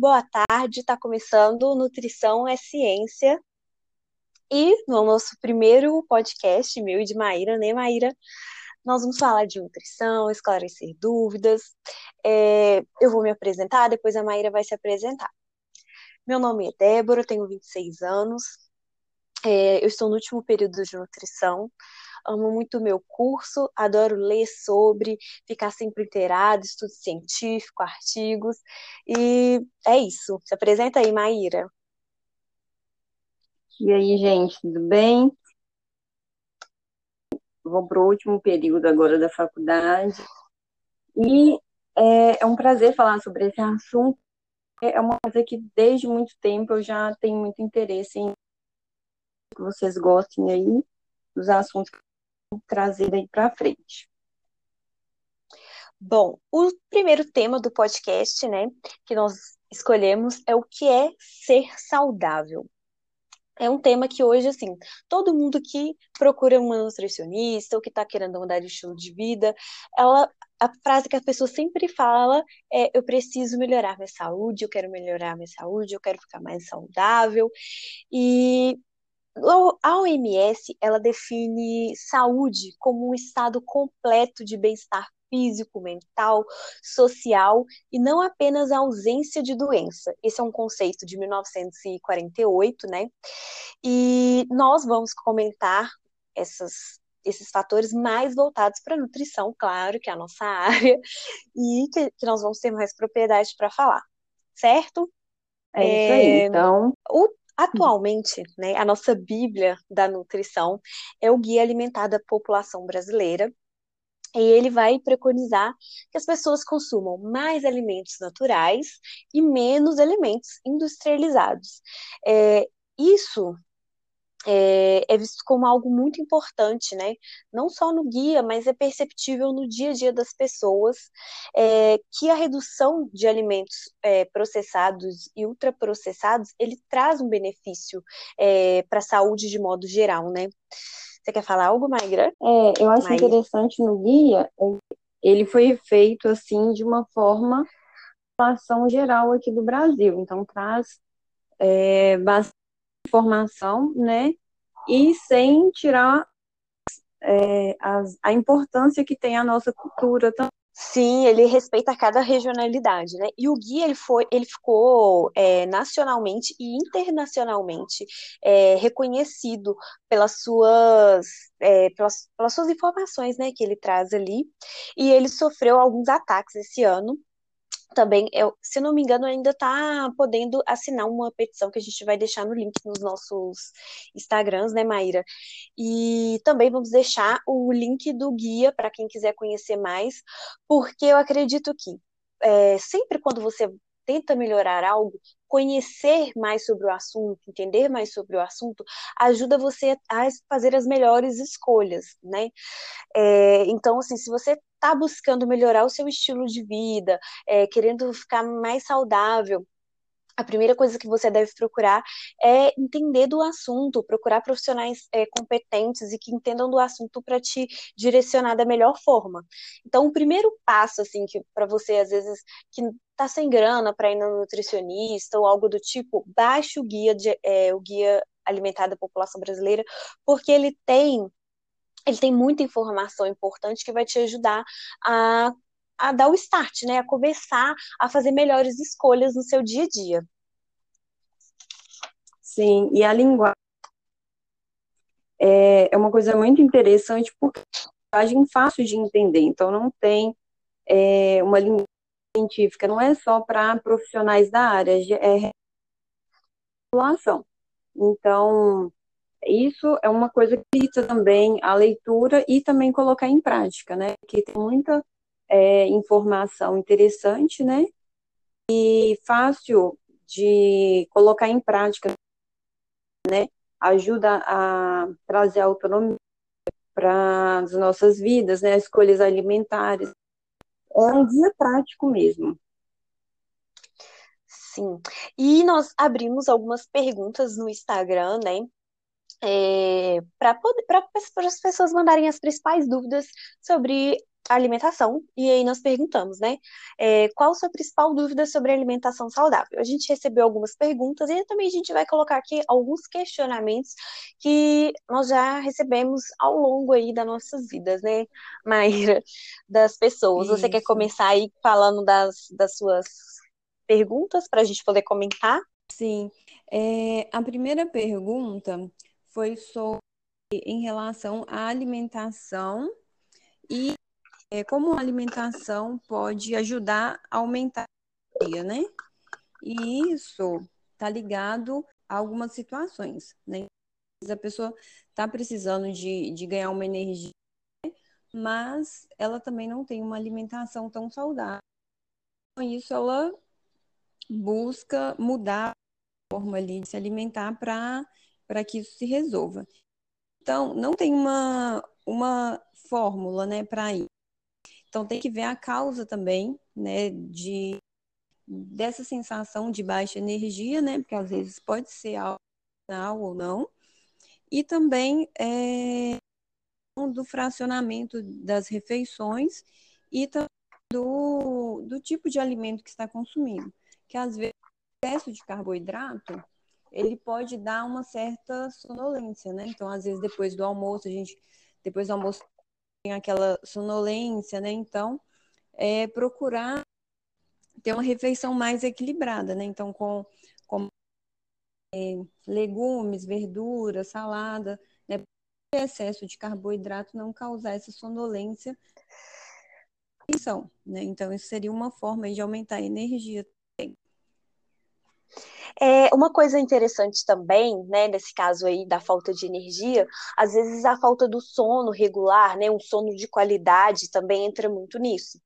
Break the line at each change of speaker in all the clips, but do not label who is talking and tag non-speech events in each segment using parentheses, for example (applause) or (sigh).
Boa tarde, está começando Nutrição é Ciência. E no nosso primeiro podcast, meu e de Maíra, né, Maíra? Nós vamos falar de nutrição, esclarecer dúvidas. É, eu vou me apresentar, depois a Maíra vai se apresentar. Meu nome é Débora, tenho 26 anos. É, eu estou no último período de nutrição amo muito o meu curso, adoro ler sobre, ficar sempre inteirado, estudo científico, artigos, e é isso. Se apresenta aí, Maíra.
E aí, gente, tudo bem? Vou para o último período agora da faculdade, e é, é um prazer falar sobre esse assunto. É uma coisa que desde muito tempo eu já tenho muito interesse em que vocês gostem aí dos assuntos que trazer daí para frente.
Bom, o primeiro tema do podcast, né, que nós escolhemos é o que é ser saudável. É um tema que hoje, assim, todo mundo que procura uma nutricionista ou que está querendo mudar de estilo de vida, ela, a frase que a pessoa sempre fala é: eu preciso melhorar minha saúde, eu quero melhorar minha saúde, eu quero ficar mais saudável. E a OMS, ela define saúde como um estado completo de bem-estar físico, mental, social e não apenas a ausência de doença. Esse é um conceito de 1948, né? E nós vamos comentar essas, esses fatores mais voltados para a nutrição, claro, que é a nossa (laughs) área, e que, que nós vamos ter mais propriedade para falar, certo?
É isso aí. É, então,
o Atualmente, né, a nossa Bíblia da nutrição é o Guia Alimentar da População Brasileira, e ele vai preconizar que as pessoas consumam mais alimentos naturais e menos alimentos industrializados. É, isso é, é, visto como algo muito importante, né? Não só no guia, mas é perceptível no dia a dia das pessoas é, que a redução de alimentos é, processados e ultraprocessados ele traz um benefício é, para a saúde de modo geral, né? Você quer falar algo, Maigra?
É, eu acho interessante no guia, ele foi feito assim de uma forma população geral aqui do Brasil, então traz é, bastante informação, né? E sem tirar é, as, a importância que tem a nossa cultura também.
Sim, ele respeita cada regionalidade, né? E o guia ele foi, ele ficou é, nacionalmente e internacionalmente é, reconhecido pelas suas, é, pelas, pelas suas informações, né? Que ele traz ali. E ele sofreu alguns ataques esse ano também, eu, se não me engano, ainda está podendo assinar uma petição que a gente vai deixar no link nos nossos Instagrams, né, Maíra? E também vamos deixar o link do guia para quem quiser conhecer mais, porque eu acredito que é, sempre quando você tenta melhorar algo, conhecer mais sobre o assunto, entender mais sobre o assunto, ajuda você a fazer as melhores escolhas, né? É, então, assim, se você está buscando melhorar o seu estilo de vida, é, querendo ficar mais saudável, a primeira coisa que você deve procurar é entender do assunto, procurar profissionais é, competentes e que entendam do assunto para te direcionar da melhor forma. Então, o primeiro passo, assim, que para você às vezes que tá sem grana para ir no nutricionista ou algo do tipo, baixe o guia de, é, o guia alimentar da população brasileira, porque ele tem ele tem muita informação importante que vai te ajudar a a dar o start, né? A começar a fazer melhores escolhas no seu dia a dia.
Sim, e a linguagem é, é uma coisa muito interessante porque é linguagem fácil de entender, então não tem é, uma linguagem científica, não é só para profissionais da área, é população. Então, isso é uma coisa que precisa também a leitura e também colocar em prática, né? Que tem muita é, informação interessante, né? E fácil de colocar em prática, né? Ajuda a trazer autonomia para as nossas vidas, né? Escolhas alimentares. É um dia prático mesmo.
Sim. E nós abrimos algumas perguntas no Instagram, né? É, para as pessoas mandarem as principais dúvidas sobre alimentação, e aí nós perguntamos, né? É, qual a sua principal dúvida sobre alimentação saudável? A gente recebeu algumas perguntas e também a gente vai colocar aqui alguns questionamentos que nós já recebemos ao longo aí das nossas vidas, né, (laughs) Maíra, das pessoas. Isso. Você quer começar aí falando das, das suas perguntas para a gente poder comentar?
Sim. É, a primeira pergunta foi sobre em relação à alimentação e é, como a alimentação pode ajudar a aumentar a energia, né? E isso está ligado a algumas situações, né? A pessoa está precisando de, de ganhar uma energia, mas ela também não tem uma alimentação tão saudável. Com isso, ela busca mudar a forma ali de se alimentar para que isso se resolva. Então, não tem uma, uma fórmula, né, para ir. Então, tem que ver a causa também, né, de, dessa sensação de baixa energia, né, porque às vezes pode ser algo ou não. E também é, do fracionamento das refeições e também do, do tipo de alimento que está consumindo. Que às vezes o excesso de carboidrato ele pode dar uma certa sonolência, né? Então, às vezes, depois do almoço, a gente, depois do almoço, tem aquela sonolência, né? Então, é procurar ter uma refeição mais equilibrada, né? Então, com, com é, legumes, verduras, salada, né? excesso de carboidrato não causar essa sonolência. Né? Então, isso seria uma forma de aumentar a energia
é, uma coisa interessante também, né, nesse caso aí da falta de energia, às vezes a falta do sono regular, né, um sono de qualidade também entra muito nisso.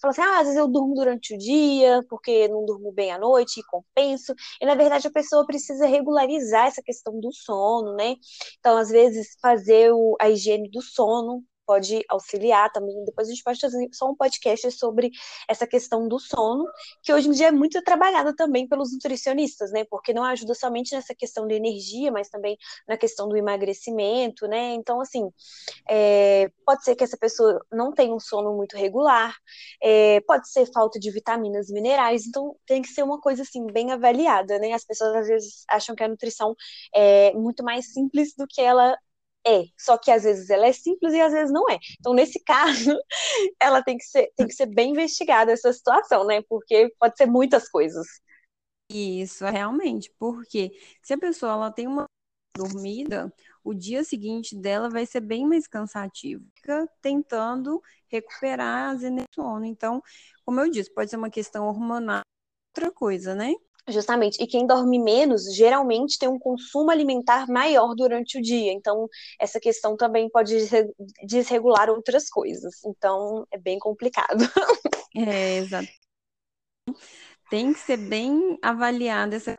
Fala assim, ah, às vezes eu durmo durante o dia, porque não durmo bem à noite e compenso. E na verdade a pessoa precisa regularizar essa questão do sono, né? Então, às vezes, fazer o, a higiene do sono pode auxiliar também. Depois a gente pode fazer só um podcast sobre essa questão do sono, que hoje em dia é muito trabalhada também pelos nutricionistas, né? Porque não ajuda somente nessa questão de energia, mas também na questão do emagrecimento, né? Então, assim, é, pode ser que essa pessoa não tenha um sono muito regular, é, pode ser falta de vitaminas, minerais, então tem que ser uma coisa assim bem avaliada, né? As pessoas às vezes acham que a nutrição é muito mais simples do que ela é, só que às vezes ela é simples e às vezes não é. Então, nesse (laughs) caso, ela tem que ser, tem que ser bem investigada essa situação, né? Porque pode ser muitas coisas.
Isso, realmente, porque se a pessoa ela tem uma dormida, o dia seguinte dela vai ser bem mais cansativo. Fica tentando recuperar as energias sono. Então, como eu disse, pode ser uma questão hormonal, outra coisa, né?
Justamente. E quem dorme menos, geralmente tem um consumo alimentar maior durante o dia. Então, essa questão também pode desregular outras coisas. Então, é bem complicado.
É, exato. Tem que ser bem avaliada essa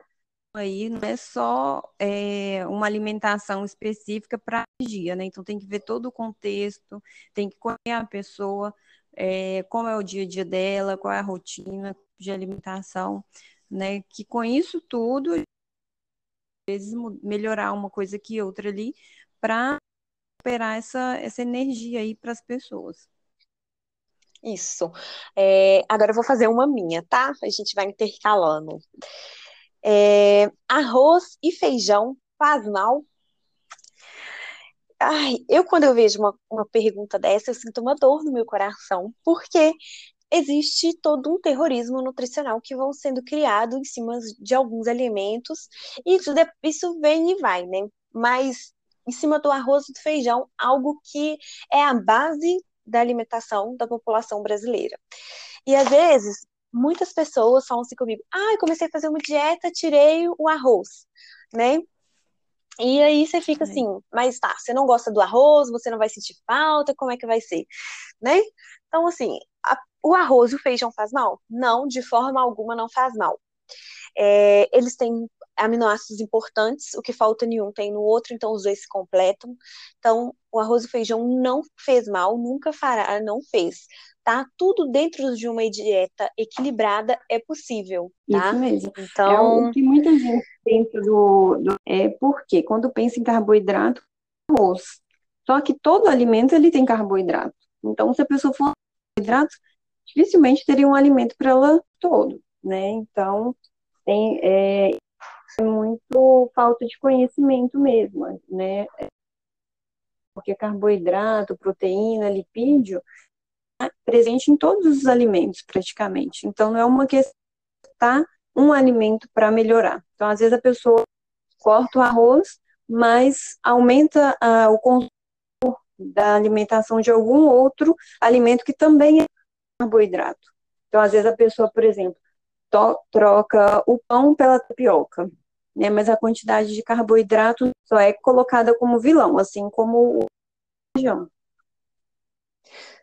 aí, não é só é, uma alimentação específica para dia, né? Então tem que ver todo o contexto, tem que conhecer a pessoa, é, como é o dia a dia dela, qual é a rotina de alimentação né? Que com isso tudo, às vezes melhorar uma coisa que outra ali, para recuperar essa, essa energia aí para as pessoas.
Isso. É, agora eu vou fazer uma minha, tá? A gente vai intercalando. É, arroz e feijão faz mal? Ai, eu quando eu vejo uma, uma pergunta dessa, eu sinto uma dor no meu coração, porque existe todo um terrorismo nutricional que vão sendo criado em cima de alguns alimentos, e isso, isso vem e vai, né? Mas em cima do arroz e do feijão, algo que é a base da alimentação da população brasileira. E às vezes, muitas pessoas falam assim comigo: ah, eu comecei a fazer uma dieta, tirei o arroz, né? E aí você fica assim, mas tá, você não gosta do arroz, você não vai sentir falta, como é que vai ser, né? Então, assim, o arroz e o feijão faz mal? Não, de forma alguma não faz mal. É, eles têm aminoácidos importantes, o que falta nenhum tem no outro, então os dois se completam. Então, o arroz e o feijão não fez mal, nunca fará, não fez. Tá? Tudo dentro de uma dieta equilibrada é possível, tá?
Isso mesmo. Então, é o que muita gente pensa do, do é porque quando pensa em carboidrato, arroz. Só que todo alimento ele tem carboidrato Então, se a pessoa for hidratos, dificilmente teria um alimento para ela todo, né? Então, tem é, é muito falta de conhecimento mesmo, né? Porque carboidrato, proteína, lipídio, é presente em todos os alimentos, praticamente. Então, não é uma questão tá um alimento para melhorar. Então, às vezes a pessoa corta o arroz, mas aumenta ah, o consumo da alimentação de algum outro alimento que também é carboidrato. Então, às vezes a pessoa, por exemplo, troca o pão pela tapioca, né? Mas a quantidade de carboidrato só é colocada como vilão, assim como o feijão.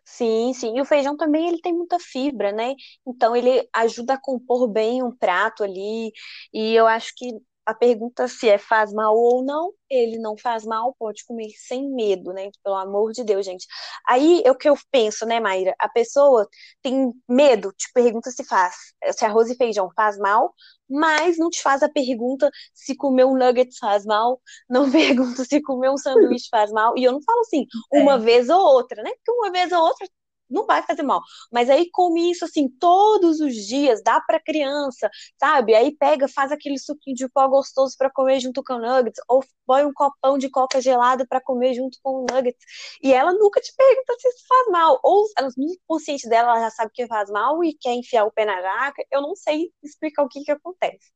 Sim, sim. E o feijão também ele tem muita fibra, né? Então ele ajuda a compor bem um prato ali. E eu acho que a pergunta se é faz mal ou não, ele não faz mal, pode comer sem medo, né? Pelo amor de Deus, gente. Aí é o que eu penso, né, Maíra? A pessoa tem medo, te pergunta se faz, se arroz e feijão faz mal, mas não te faz a pergunta se comer um nugget faz mal, (laughs) não pergunta se comer um sanduíche faz mal. E eu não falo assim, uma é. vez ou outra, né? Porque uma vez ou outra não vai fazer mal. Mas aí come isso assim todos os dias, dá para criança, sabe? Aí pega, faz aquele suquinho de pó gostoso para comer junto com o nuggets, ou põe um copão de coca gelada para comer junto com o nuggets. E ela nunca te pergunta se isso faz mal, ou ela no consciente dela ela já sabe que faz mal e quer enfiar o pé na jaca. Eu não sei explicar o que que acontece.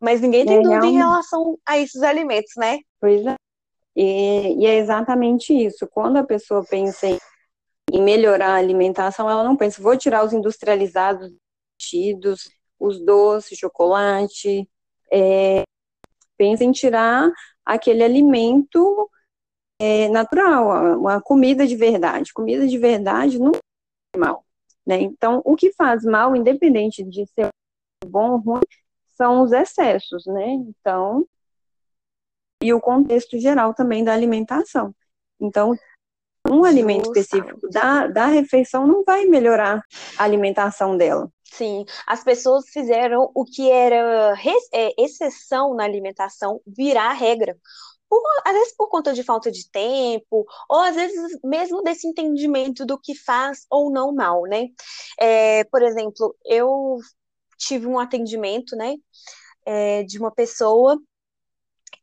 Mas ninguém tem é, dúvida realmente... em relação a esses alimentos, né?
Pois é. E, e é exatamente isso. Quando a pessoa pensa em em melhorar a alimentação, ela não pensa, vou tirar os industrializados, os doces, chocolate, é, pensa em tirar aquele alimento é, natural, uma comida de verdade. Comida de verdade não é mal. Né? Então, o que faz mal, independente de ser bom ou ruim, são os excessos, né? Então, e o contexto geral também da alimentação. Então, um alimento específico da, da refeição não vai melhorar a alimentação dela.
Sim, as pessoas fizeram o que era é, exceção na alimentação virar regra. Por, às vezes por conta de falta de tempo, ou às vezes mesmo desse entendimento do que faz ou não mal, né? É, por exemplo, eu tive um atendimento, né, é, de uma pessoa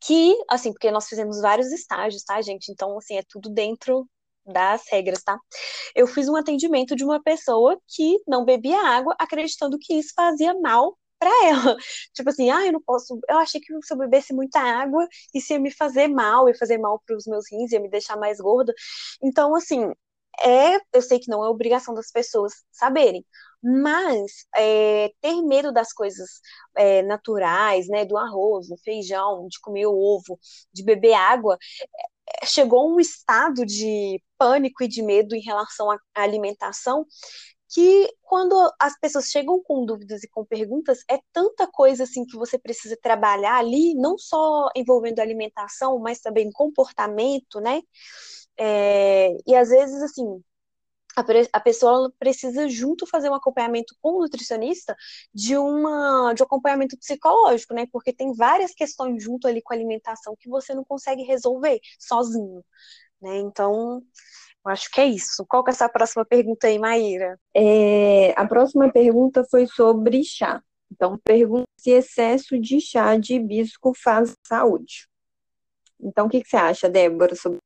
que, assim, porque nós fizemos vários estágios, tá, gente? Então, assim, é tudo dentro das regras, tá? Eu fiz um atendimento de uma pessoa que não bebia água, acreditando que isso fazia mal para (laughs) ela. Tipo assim, ah, eu não posso. Eu achei que se eu bebesse muita água, isso ia me fazer mal, ia fazer mal para os meus rins, ia me deixar mais gorda. Então, assim, é, eu sei que não é obrigação das pessoas saberem, mas é, ter medo das coisas é, naturais, né, do arroz, do feijão, de comer ovo, de beber água, chegou um estado de pânico e de medo em relação à alimentação que quando as pessoas chegam com dúvidas e com perguntas, é tanta coisa assim que você precisa trabalhar ali, não só envolvendo alimentação, mas também comportamento, né? É, e às vezes, assim, a, pessoa precisa junto fazer um acompanhamento com o nutricionista de uma de um acompanhamento psicológico, né? Porque tem várias questões junto ali com a alimentação que você não consegue resolver sozinho, né? Então, eu acho que é isso. Qual que é essa próxima pergunta aí, Maíra?
É, a próxima pergunta foi sobre chá. Então, pergunta se excesso de chá de hibisco faz saúde. Então, o que, que você acha, Débora, sobre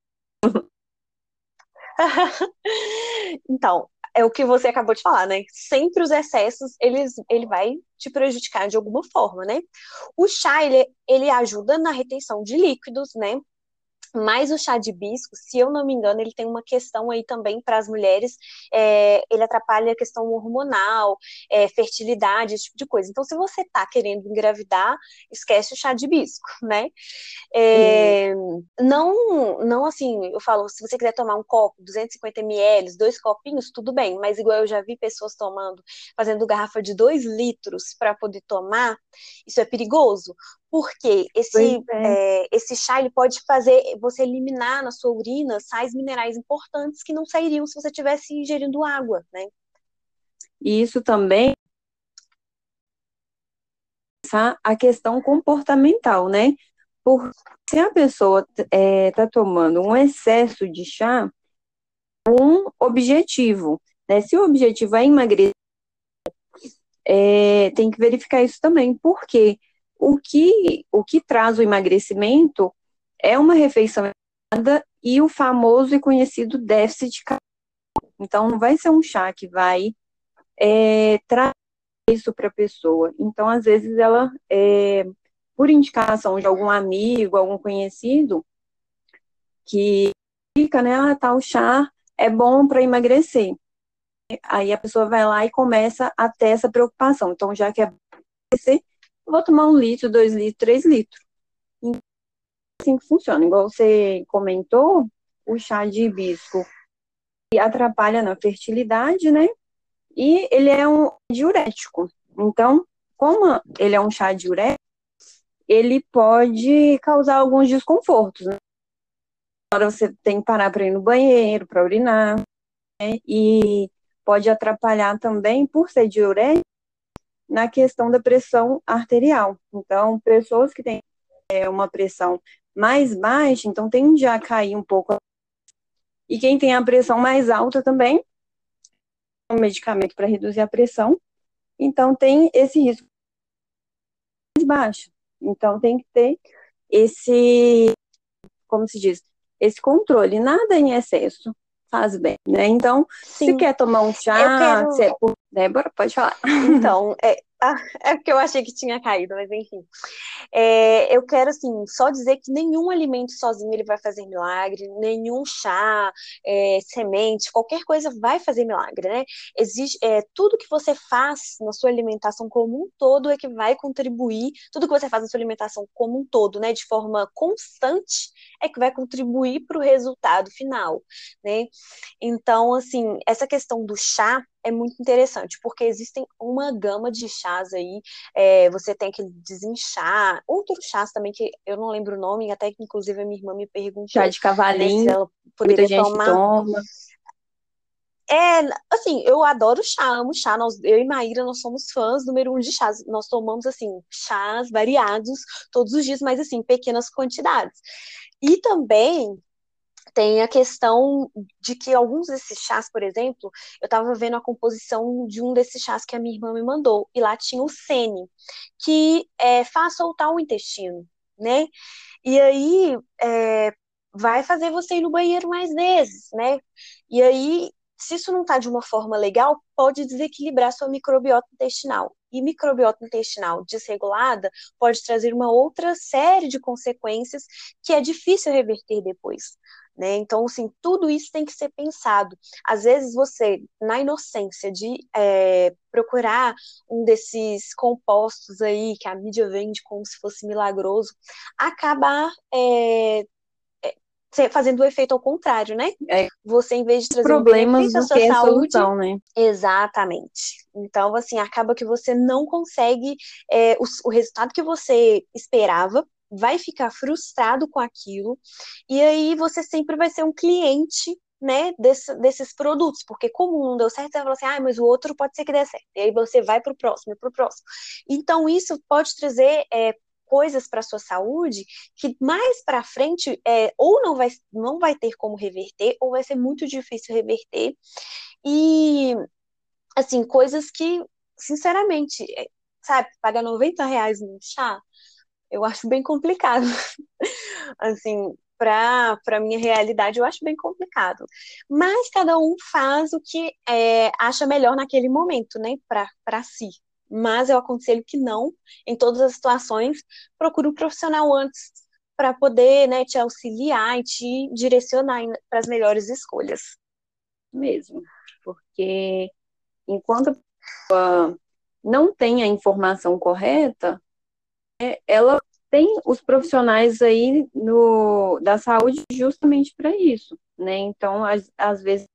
(laughs)
então, é o que você acabou de falar, né? Sempre os excessos, eles, ele vai te prejudicar de alguma forma, né? O chá, ele, ele ajuda na retenção de líquidos, né? Mas o chá de hibisco, se eu não me engano, ele tem uma questão aí também para as mulheres, é, ele atrapalha a questão hormonal, é, fertilidade, esse tipo de coisa. Então, se você está querendo engravidar, esquece o chá de hibisco, (laughs) né? É, não, não assim, eu falo, se você quiser tomar um copo, 250 ml, dois copinhos, tudo bem, mas igual eu já vi pessoas tomando, fazendo garrafa de dois litros para poder tomar, isso é perigoso, porque esse, é. É, esse chá ele pode fazer você eliminar na sua urina sais minerais importantes que não sairiam se você tivesse ingerindo água, né?
E isso também a questão comportamental, né? Porque se a pessoa está é, tá tomando um excesso de chá, um objetivo. Né? Se o objetivo é emagrecer, é, tem que verificar isso também, porque o que, o que traz o emagrecimento é uma refeição e o famoso e conhecido déficit calórico. Então, não vai ser um chá que vai é, trazer isso para a pessoa. Então, às vezes, ela, é, por indicação de algum amigo, algum conhecido, que fica, né, ah, tal chá é bom para emagrecer. Aí a pessoa vai lá e começa a ter essa preocupação. Então, já que é emagrecer, vou tomar um litro, dois litros, três litros. Então, assim que funciona. Igual você comentou, o chá de hibisco atrapalha na fertilidade, né? E ele é um diurético. Então, como ele é um chá diurético, ele pode causar alguns desconfortos. Né? Agora você tem que parar para ir no banheiro, para urinar, né? e pode atrapalhar também, por ser diurético, na questão da pressão arterial. Então, pessoas que têm é, uma pressão mais baixa, então tende a cair um pouco. E quem tem a pressão mais alta também, um medicamento para reduzir a pressão, então tem esse risco mais baixo. Então tem que ter esse, como se diz, esse controle, nada em excesso faz bem, né? Então, Sim. se quer tomar um chá, quero... se é por... Débora, pode falar. (laughs)
Então, é, ah, é porque eu achei que tinha caído, mas enfim. É, eu quero, assim, só dizer que nenhum alimento sozinho ele vai fazer milagre, nenhum chá, é, semente, qualquer coisa vai fazer milagre, né? Existe, é, tudo que você faz na sua alimentação como um todo é que vai contribuir, tudo que você faz na sua alimentação como um todo, né, de forma constante, é que vai contribuir para o resultado final, né? Então, assim, essa questão do chá, é muito interessante, porque existem uma gama de chás aí. É, você tem que desinchar, outros chás também, que eu não lembro o nome, até que inclusive a minha irmã me perguntou.
Chá de cavalinho, né, ela poderia muita tomar. Toma.
É, assim, eu adoro chá, amo chá. Nós, eu e Maíra, nós somos fãs número um de chás. Nós tomamos, assim, chás variados todos os dias, mas, assim, pequenas quantidades. E também tem a questão de que alguns desses chás, por exemplo, eu estava vendo a composição de um desses chás que a minha irmã me mandou, e lá tinha o sene, que é, faz soltar o intestino, né? E aí é, vai fazer você ir no banheiro mais vezes, né? E aí, se isso não está de uma forma legal, pode desequilibrar sua microbiota intestinal. E microbiota intestinal desregulada pode trazer uma outra série de consequências que é difícil reverter depois. Né? Então, assim, tudo isso tem que ser pensado. Às vezes você, na inocência de é, procurar um desses compostos aí que a mídia vende como se fosse milagroso, acabar é, é fazendo o efeito ao contrário, né?
É,
você, em vez de trazer
problemas
um
à sua saúde, solução, né?
Exatamente. Então, assim, acaba que você não consegue é, o, o resultado que você esperava, vai ficar frustrado com aquilo, e aí você sempre vai ser um cliente né, desse, desses produtos, porque como um não deu certo, você vai falar assim, ah, mas o outro pode ser que dê certo, e aí você vai para o próximo, para o próximo. Então, isso pode trazer é, coisas para sua saúde que mais para frente é, ou não vai, não vai ter como reverter, ou vai ser muito difícil reverter, e, assim, coisas que, sinceramente, é, sabe, pagar 90 reais num chá, eu acho bem complicado. (laughs) assim, para a minha realidade, eu acho bem complicado. Mas cada um faz o que é, acha melhor naquele momento, né, para si. Mas eu aconselho que não, em todas as situações, procure um profissional antes para poder né, te auxiliar e te direcionar para as melhores escolhas.
Mesmo, porque enquanto a pessoa não tem a informação correta, ela tem os profissionais aí no, da saúde justamente para isso, né? Então, às, às vezes,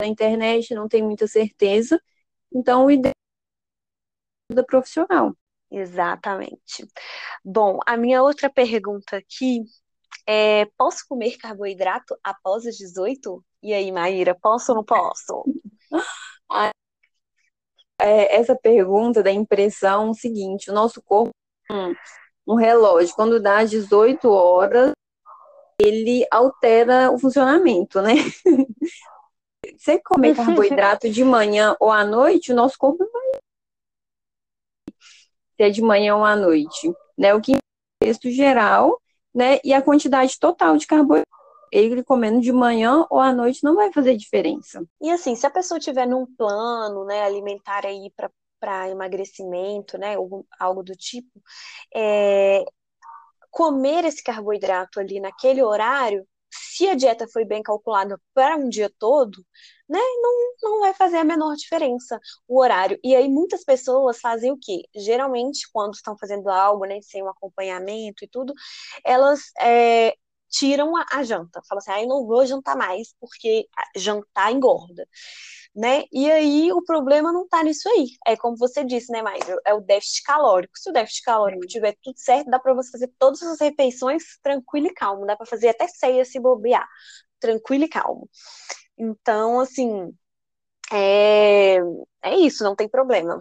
na internet não tem muita certeza, então o ideal é da profissional.
Exatamente. Bom, a minha outra pergunta aqui é: posso comer carboidrato após os 18? E aí, Maíra, posso ou não posso? (laughs)
é, essa pergunta da impressão seguinte: o nosso corpo um relógio. Quando dá 18 horas, ele altera o funcionamento, né? (laughs) Você comer carboidrato de manhã ou à noite, o nosso corpo vai se é de manhã ou à noite, né? O que é texto geral, né? E a quantidade total de carboidrato. Ele comendo de manhã ou à noite não vai fazer diferença.
E assim, se a pessoa tiver num plano, né, alimentar aí para para emagrecimento, né, ou algo do tipo, é, comer esse carboidrato ali naquele horário, se a dieta foi bem calculada para um dia todo, né, não, não vai fazer a menor diferença o horário. E aí muitas pessoas fazem o quê? Geralmente, quando estão fazendo algo, né, sem um acompanhamento e tudo, elas é, tiram a, a janta. Falam assim, ah, eu não vou jantar mais, porque jantar engorda né? E aí o problema não tá nisso aí. É como você disse, né, Maíra? É o déficit calórico. Se o déficit calórico tiver tudo certo, dá para você fazer todas as refeições tranquilo e calmo. Dá para fazer até ceia se bobear, tranquilo e calmo. Então, assim, é, é isso, não tem problema.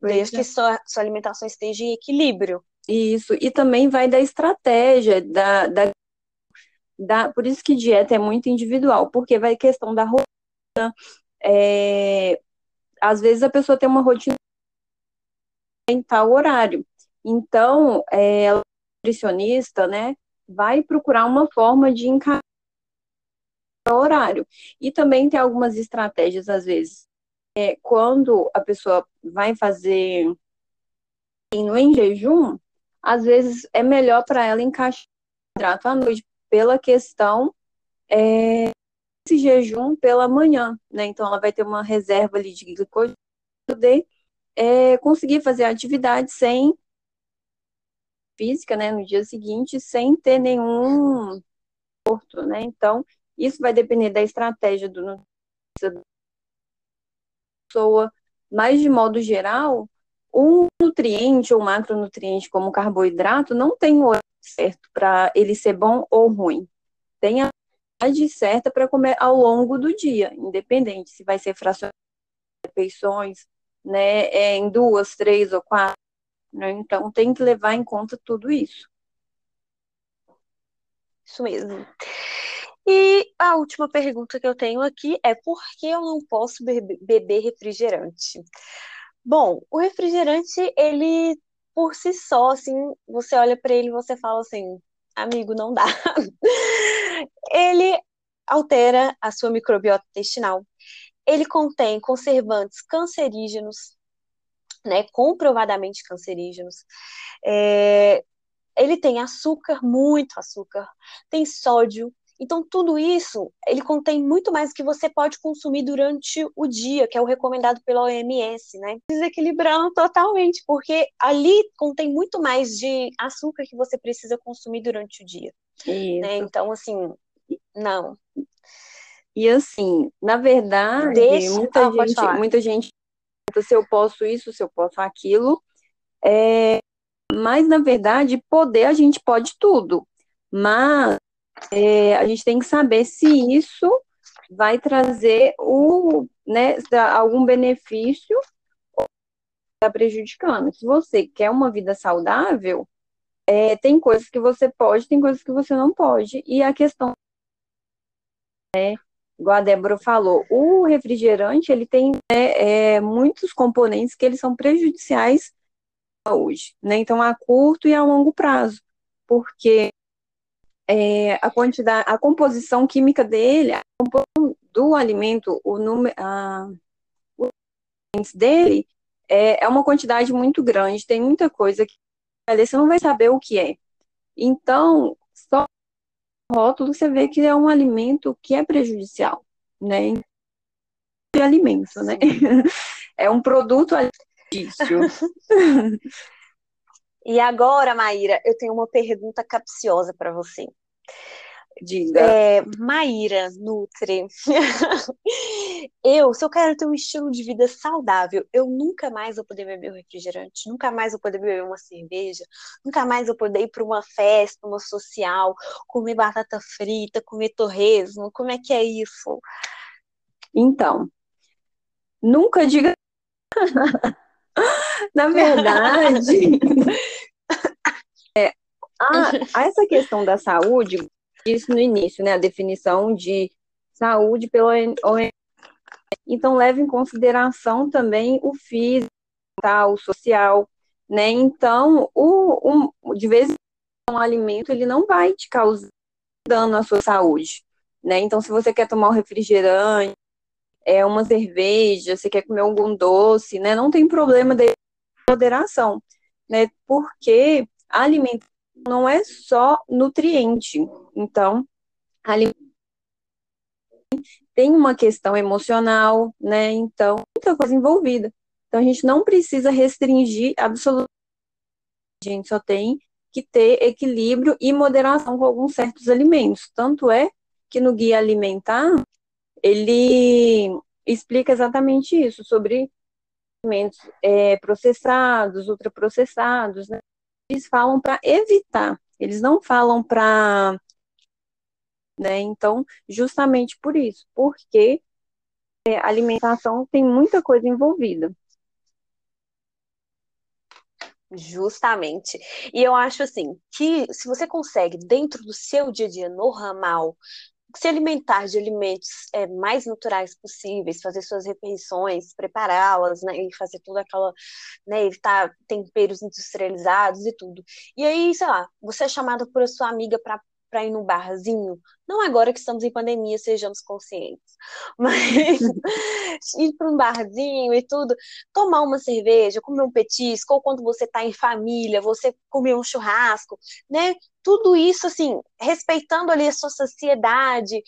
Desde é. que sua, sua alimentação esteja em equilíbrio.
Isso, e também vai da estratégia, da, da, da, por isso que dieta é muito individual, porque vai questão da rotina, é, às vezes a pessoa tem uma rotina em tal horário. Então, é, a nutricionista, né, vai procurar uma forma de encaixar o horário. E também tem algumas estratégias, às vezes. É, quando a pessoa vai fazer em jejum, às vezes é melhor para ela encaixar o hidrato à noite, pela questão é, esse jejum pela manhã, né? Então ela vai ter uma reserva ali de para poder é, conseguir fazer a atividade sem física, né? No dia seguinte, sem ter nenhum corto, né? Então isso vai depender da estratégia do pessoa, mas de modo geral, um nutriente ou macronutriente como carboidrato não tem o certo para ele ser bom ou ruim. Tem a quantidade certa para comer ao longo do dia, independente se vai ser fracionado refeições, né, é, em duas, três ou quatro. Né? Então, tem que levar em conta tudo isso.
Isso mesmo. E a última pergunta que eu tenho aqui é por que eu não posso beber refrigerante? Bom, o refrigerante, ele por si só, assim, você olha para ele e você fala assim, amigo, não dá. (laughs) Ele altera a sua microbiota intestinal. Ele contém conservantes cancerígenos, né, comprovadamente cancerígenos. É, ele tem açúcar, muito açúcar, tem sódio. Então, tudo isso, ele contém muito mais do que você pode consumir durante o dia, que é o recomendado pela OMS, né? Desequilibrando totalmente, porque ali contém muito mais de açúcar que você precisa consumir durante o dia. Né? Então, assim, não.
E assim, na verdade, Deixa... muita, ah, gente, muita gente pergunta se eu posso isso, se eu posso aquilo. É, mas, na verdade, poder a gente pode tudo. Mas é, a gente tem que saber se isso vai trazer o, né, algum benefício ou está prejudicando. Se você quer uma vida saudável, é, tem coisas que você pode, tem coisas que você não pode. E a questão é, igual a Débora falou, o refrigerante ele tem né, é, muitos componentes que eles são prejudiciais hoje, né? Então a curto e a longo prazo, porque é, a quantidade, a composição química dele, a composição do alimento, o número, a, os dele é, é uma quantidade muito grande, tem muita coisa que você não vai saber o que é. Então, só rótulo você vê que é um alimento que é prejudicial, né? De alimento, né? (laughs) É um produto alimentício. (laughs)
E agora, Maíra, eu tenho uma pergunta capciosa para você.
Diga.
É, Maíra Nutri. (laughs) eu, se eu quero ter um estilo de vida saudável, eu nunca mais vou poder beber um refrigerante, nunca mais vou poder beber uma cerveja, nunca mais vou poder ir para uma festa, uma social, comer batata frita, comer torresmo. Como é que é isso?
Então, nunca diga. (laughs) (laughs) Na verdade, (laughs) é, a, a essa questão da saúde, disse no início, né, a definição de saúde pelo OMS. Então, leva em consideração também o físico, o social, né? Então, o, um, de vez em quando, um alimento, ele não vai te causar dano à sua saúde, né? Então, se você quer tomar um refrigerante, é uma cerveja, você quer comer algum doce, né? Não tem problema de moderação, né? Porque a alimentação não é só nutriente. Então, tem uma questão emocional, né? Então, muita coisa envolvida. Então, a gente não precisa restringir absolutamente. A gente só tem que ter equilíbrio e moderação com alguns certos alimentos. Tanto é que no guia alimentar, ele explica exatamente isso, sobre alimentos é, processados, ultraprocessados, né? Eles falam para evitar, eles não falam para né? Então, justamente por isso, porque é, alimentação tem muita coisa envolvida.
Justamente. E eu acho assim que se você consegue, dentro do seu dia a dia normal, se alimentar de alimentos é, mais naturais possíveis, fazer suas refeições, prepará-las, né, e fazer toda aquela, né, evitar temperos industrializados e tudo. E aí, sei lá, você é chamado por a sua amiga para para ir no barzinho, não agora que estamos em pandemia, sejamos conscientes, (laughs) mas ir para um barzinho e tudo, tomar uma cerveja, comer um petisco, ou quando você está em família, você comer um churrasco, né? Tudo isso, assim, respeitando ali a sua sociedade,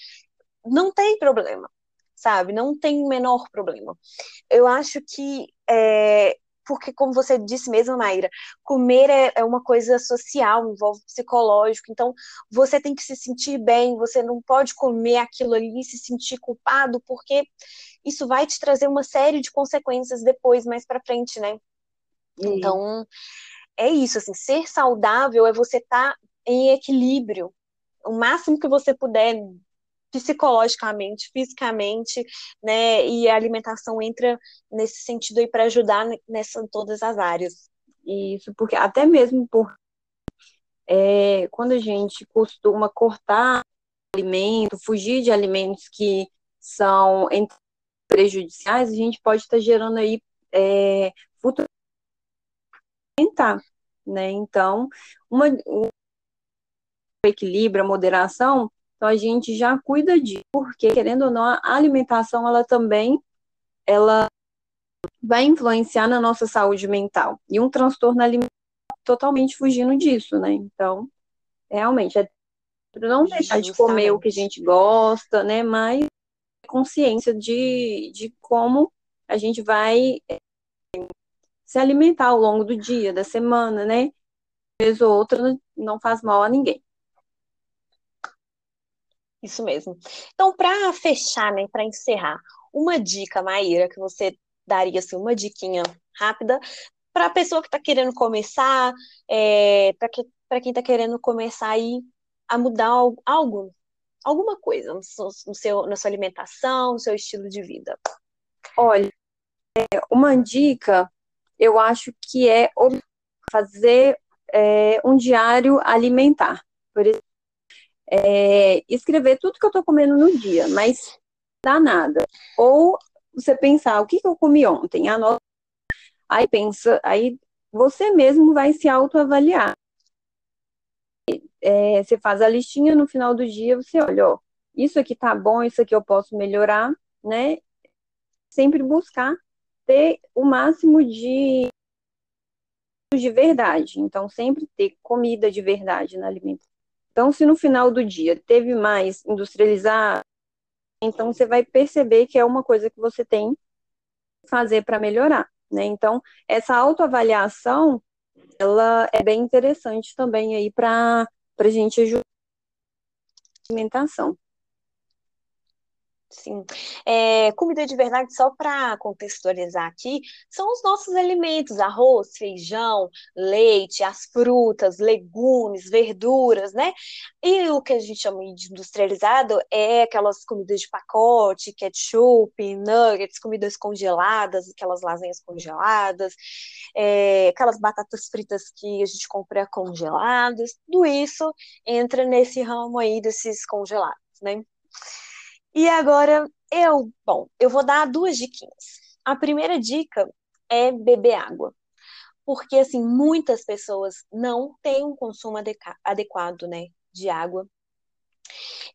não tem problema, sabe? Não tem o menor problema. Eu acho que é, porque, como você disse mesmo, Maíra, comer é, é, uma coisa social, envolve psicológico, então você tem que se sentir bem, você não pode comer aquilo ali e se sentir culpado, porque isso vai te trazer uma série de consequências depois, mais para frente, né? Então, é isso, assim, ser saudável é você estar tá em equilíbrio, o máximo que você puder psicologicamente, fisicamente, né? E a alimentação entra nesse sentido aí para ajudar nessa todas as áreas.
Isso, porque até mesmo por é, quando a gente costuma cortar alimento, fugir de alimentos que são prejudiciais, a gente pode estar gerando aí é, futuro né? Então, uma, um equilíbrio, a moderação então a gente já cuida disso, porque querendo ou não, a alimentação ela também ela vai influenciar na nossa saúde mental. E um transtorno alimentar totalmente fugindo disso, né? Então, realmente é não deixar de comer o que a gente gosta, né? Mas consciência de, de como a gente vai é, se alimentar ao longo do dia, da semana, né? Uma vez ou outra não faz mal a ninguém.
Isso mesmo. Então, para fechar, né, para encerrar, uma dica, Maíra, que você daria assim, uma diquinha rápida para a pessoa que está querendo começar, é, para que, quem está querendo começar aí a mudar algo, alguma coisa no seu, no seu, na sua alimentação, no seu estilo de vida?
Olha, uma dica, eu acho que é fazer é, um diário alimentar. Por exemplo, é, escrever tudo que eu estou comendo no dia, mas dá nada. Ou você pensar, o que, que eu comi ontem? Anota. Aí pensa, aí você mesmo vai se autoavaliar. É, você faz a listinha no final do dia, você olha, ó, isso aqui tá bom, isso aqui eu posso melhorar, né? Sempre buscar ter o máximo de de verdade. Então, sempre ter comida de verdade na alimentação. Então, se no final do dia teve mais industrializado, então você vai perceber que é uma coisa que você tem que fazer para melhorar, né? Então, essa autoavaliação, ela é bem interessante também aí para a gente ajudar a alimentação.
Sim. É, comida de verdade, só para contextualizar aqui, são os nossos alimentos: arroz, feijão, leite, as frutas, legumes, verduras, né? E o que a gente chama de industrializado é aquelas comidas de pacote, ketchup, nuggets, comidas congeladas, aquelas lasanhas congeladas, é, aquelas batatas fritas que a gente compra congeladas, tudo isso entra nesse ramo aí desses congelados, né? E agora eu, bom, eu vou dar duas diquinhas. A primeira dica é beber água. Porque, assim, muitas pessoas não têm um consumo adequado, né, de água.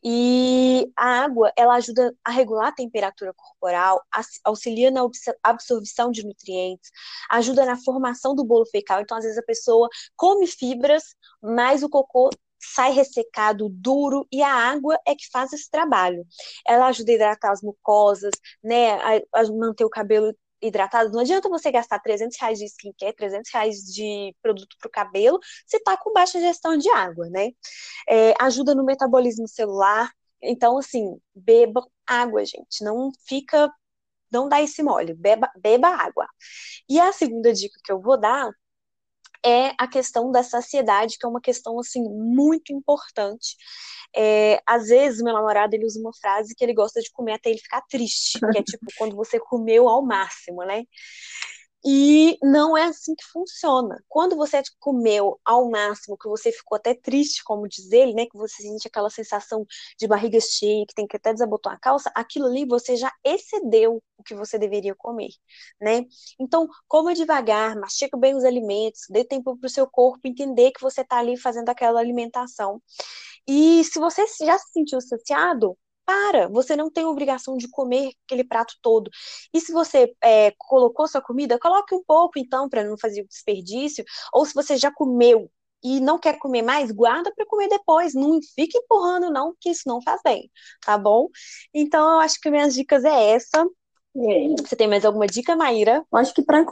E a água, ela ajuda a regular a temperatura corporal, auxilia na absorção de nutrientes, ajuda na formação do bolo fecal. Então, às vezes, a pessoa come fibras, mas o cocô sai ressecado, duro, e a água é que faz esse trabalho. Ela ajuda a hidratar as mucosas, né, a, a manter o cabelo hidratado. Não adianta você gastar 300 reais de skincare, 300 reais de produto para o cabelo, se está com baixa gestão de água, né? É, ajuda no metabolismo celular. Então, assim, beba água, gente. Não fica, não dá esse mole, beba, beba água. E a segunda dica que eu vou dar é a questão da saciedade, que é uma questão assim muito importante. É, às vezes meu namorado ele usa uma frase que ele gosta de comer até ele ficar triste, que é tipo quando você comeu ao máximo, né? E não é assim que funciona. Quando você comeu ao máximo, que você ficou até triste, como diz ele, né? Que você sente aquela sensação de barriga cheia, que tem que até desabotar a calça, aquilo ali você já excedeu o que você deveria comer, né? Então, coma devagar, mastiga bem os alimentos, dê tempo para o seu corpo entender que você está ali fazendo aquela alimentação. E se você já se sentiu saciado, para, você não tem obrigação de comer aquele prato todo. E se você é, colocou sua comida, coloque um pouco então, para não fazer desperdício. Ou se você já comeu e não quer comer mais, guarda para comer depois. Não fique empurrando, não, que isso não faz bem, tá bom? Então, eu acho que minhas dicas é essa. Você tem mais alguma dica, Maíra?
Eu acho que para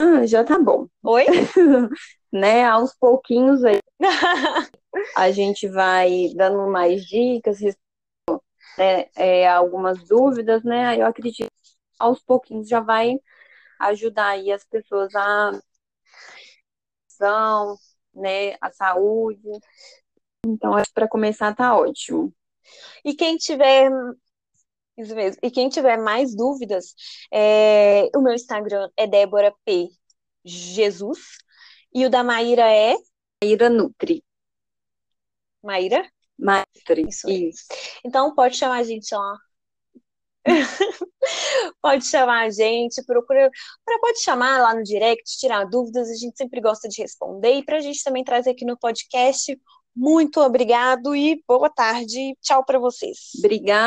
ah, já tá bom.
Oi? (laughs)
né, aos pouquinhos aí. (laughs) a gente vai dando mais dicas, né, é, algumas dúvidas, né? Eu acredito que aos pouquinhos já vai ajudar aí as pessoas a né, a saúde. Então, acho que para começar tá ótimo.
E quem tiver isso mesmo. E quem tiver mais dúvidas, é... o meu Instagram é Débora P. Jesus. E o da Maíra é?
Maíra Nutri.
Maíra?
Matrix. Isso.
Isso. Então pode chamar a gente, ó. (laughs) pode chamar a gente, procura, pode chamar lá no direct, tirar dúvidas, a gente sempre gosta de responder e para a gente também trazer aqui no podcast. Muito obrigado e boa tarde. Tchau para vocês.
Obrigada.